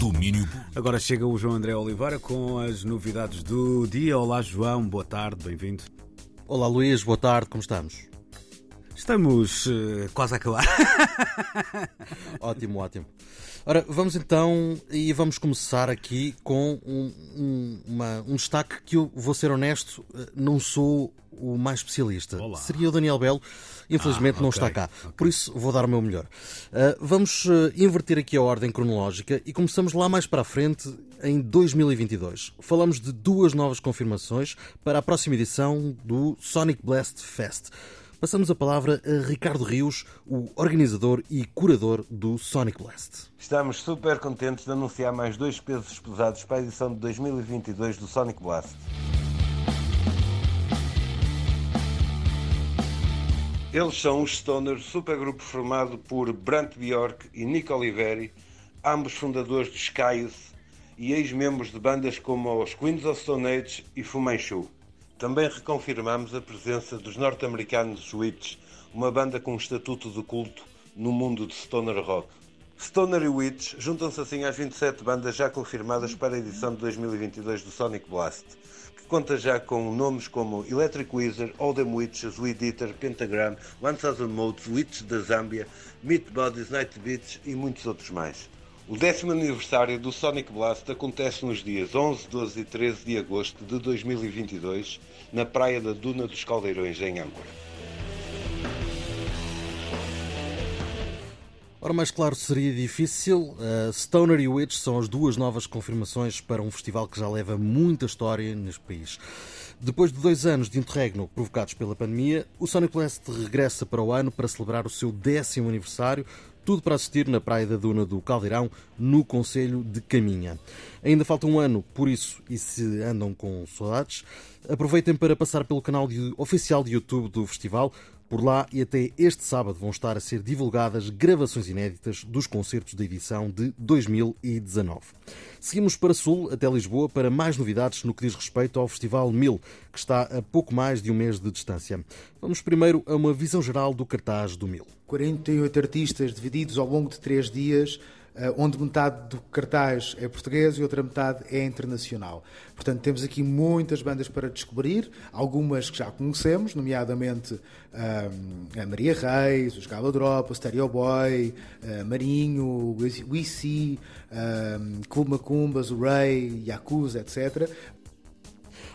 Domínio. Agora chega o João André Oliveira com as novidades do dia. Olá, João, boa tarde, bem-vindo. Olá, Luís, boa tarde, como estamos? Estamos uh, quase a acabar. ótimo, ótimo. Ora, vamos então e vamos começar aqui com um, um, uma, um destaque que eu vou ser honesto, eh, não sou o mais especialista. Olá. Seria o Daniel Belo, infelizmente Ah, não está cá. ok. Por isso vou dar o meu melhor. Uh, vamos uh, inverter aqui a ordem cronológica e começamos lá mais para a frente em 2022. Falamos de duas novas confirmações para a próxima edição do Sonic Blast Fest. Passamos a palavra a Ricardo Rios, o organizador e curador do Sonic Blast. Estamos super contentes de anunciar mais dois pesos pesados para a edição de 2022 do Sonic Blast. Eles são os Stoner, supergrupo formado por Brant Bjork e Nick Oliveri, ambos fundadores de Skyus e ex-membros de bandas como os Queens of Stone Age e Fu Manchu. Também reconfirmamos a presença dos norte-americanos Witch, uma banda com estatuto de culto no mundo de stoner rock. Stoner e Witch juntam-se assim às 27 bandas já confirmadas para a edição de 2022 do Sonic Blast, que conta já com nomes como Electric Wizard, Them Witches, Weed Eater, Pentagram, 1000 Modes, Witch da Zâmbia, Meat Bodies, Night Beats e muitos outros mais. O décimo aniversário do Sonic Blast acontece nos dias 11, 12 e 13 de agosto de 2022, na praia da Duna dos Caldeirões, em Âncora. Ora, mais claro seria difícil. Uh, Stoner e Witch são as duas novas confirmações para um festival que já leva muita história neste país. Depois de dois anos de interregno provocados pela pandemia, o Sonic Blast regressa para o ano para celebrar o seu décimo aniversário, tudo para assistir na Praia da Duna do Caldeirão, no Conselho de Caminha. Ainda falta um ano, por isso, e se andam com saudades, aproveitem para passar pelo canal oficial de YouTube do festival. Por lá e até este sábado vão estar a ser divulgadas gravações inéditas dos concertos da edição de 2019. Seguimos para Sul, até Lisboa, para mais novidades no que diz respeito ao Festival Mil, que está a pouco mais de um mês de distância. Vamos primeiro a uma visão geral do cartaz do Mil. 48 artistas divididos ao longo de três dias, onde metade do cartaz é português e outra metade é internacional. Portanto, temos aqui muitas bandas para descobrir, algumas que já conhecemos, nomeadamente ahm, a Maria Reis, os Gala Drop, o Stereo Boy, eh, Marinho, o WC, um, Macumbas, o Ray, Yakuza, etc.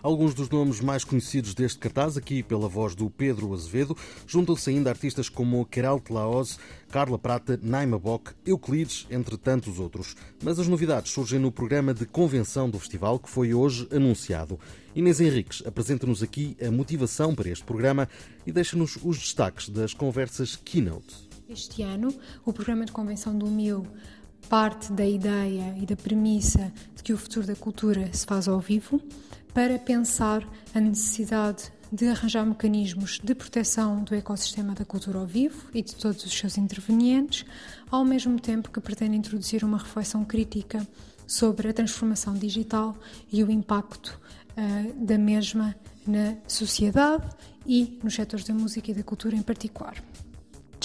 Alguns dos nomes mais conhecidos deste cartaz, aqui pela voz do Pedro Azevedo, juntam-se ainda artistas como Keralt Laoz, Carla Prata, Naima Bock, Euclides, entre tantos outros. Mas as novidades surgem no programa de convenção do festival que foi hoje anunciado. Inês Henriques apresenta-nos aqui a motivação para este programa e deixa-nos os destaques das conversas Keynote. Este ano, o programa de convenção do MIL parte da ideia e da premissa de que o futuro da cultura se faz ao vivo para pensar a necessidade de arranjar mecanismos de proteção do ecossistema da cultura ao vivo e de todos os seus intervenientes, ao mesmo tempo que pretende introduzir uma reflexão crítica sobre a transformação digital e o impacto ah, da mesma na sociedade e nos setores da música e da cultura em particular.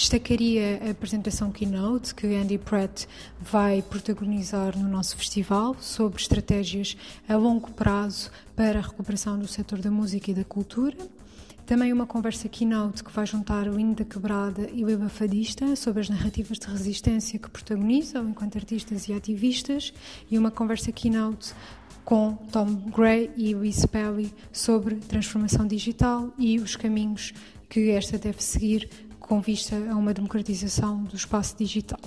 Destacaria a apresentação Keynote que Andy Pratt vai protagonizar no nosso festival sobre estratégias a longo prazo para a recuperação do setor da música e da cultura. Também uma conversa Keynote que vai juntar o Hino da Quebrada e o Eba Fadista sobre as narrativas de resistência que protagonizam enquanto artistas e ativistas. E uma conversa Keynote com Tom Gray e Luís Pelly sobre transformação digital e os caminhos que esta deve seguir com vista a uma democratização do espaço digital.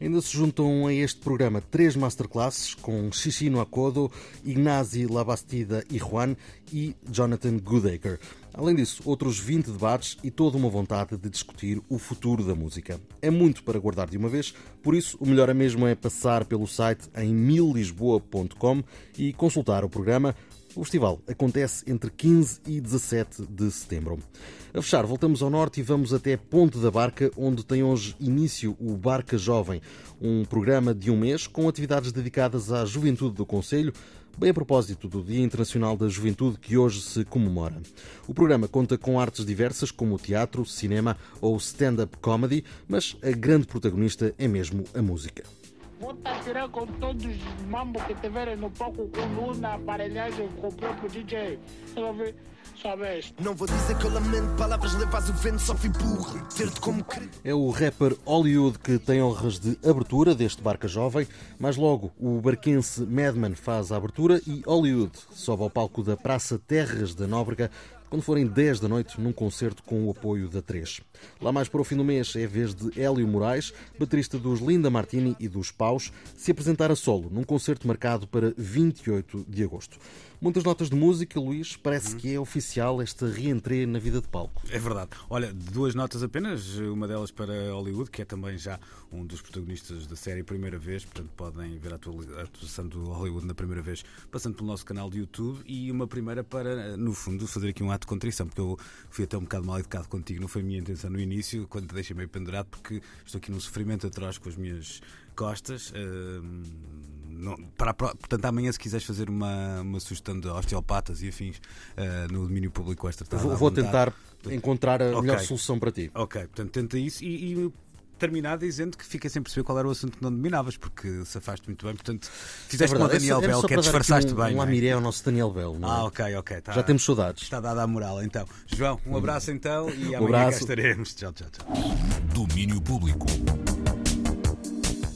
Ainda se juntam a este programa três masterclasses com Shishino Akodo, Ignasi Labastida e Juan e Jonathan Goodacre. Além disso, outros 20 debates e toda uma vontade de discutir o futuro da música. É muito para guardar de uma vez, por isso o melhor é mesmo é passar pelo site em millisboa.com e consultar o programa. O festival acontece entre 15 e 17 de setembro. A fechar, voltamos ao norte e vamos até Ponte da Barca, onde tem hoje início o Barca Jovem, um programa de um mês com atividades dedicadas à juventude do Conselho, bem a propósito do Dia Internacional da Juventude que hoje se comemora. O programa conta com artes diversas como teatro, cinema ou stand-up comedy, mas a grande protagonista é mesmo a música. Vou estar tirar com todos os mambos que tiverem no palco com Luna, aparelhagem, com o próprio DJ. Sabe? Sabes? Não vou dizer que eu lamento, palavras levadas o vento, só fui burro. Ter-te como querido. É o rapper Hollywood que tem honras de abertura deste Barca Jovem. Mais logo, o barquense Madman faz a abertura e Hollywood sobe ao palco da Praça Terras da Nóbrega quando forem 10 da noite num concerto com o apoio da 3. Lá mais para o fim do mês é a vez de Hélio Moraes, baterista dos Linda Martini e dos Paus, se apresentar a solo num concerto marcado para 28 de agosto. Muitas notas de música, Luís, parece que é oficial esta reentrée na vida de palco. É verdade. Olha, duas notas apenas, uma delas para Hollywood, que é também já um dos protagonistas da série Primeira Vez, portanto podem ver a atuação do Hollywood na primeira vez passando pelo nosso canal de YouTube, e uma primeira para, no fundo, fazer aqui um ato de contrição, porque eu fui até um bocado mal educado contigo, não foi a minha intenção no início, quando te deixei meio pendurado, porque estou aqui num sofrimento atrás com as minhas costas. Uh, não, para, portanto, amanhã, se quiseres fazer uma, uma sugestão de osteopatas e afins uh, no domínio público esta tarde. Vou, vou tentar encontrar a okay. melhor solução para ti. Ok, portanto, tenta isso e, e terminar dizendo que fica sem perceber qual era o assunto que não dominavas, porque safaste muito bem. Portanto, fizeste é como o Daniel Bell, que é disfarçaste um, bem. Um lamiré ao nosso Daniel Bell. Ah, ok, ok. Tá, Já temos saudades. Está dada a moral, então. João, um abraço então e um amanhã cá estaremos. Tchau, tchau, tchau. Domínio Público.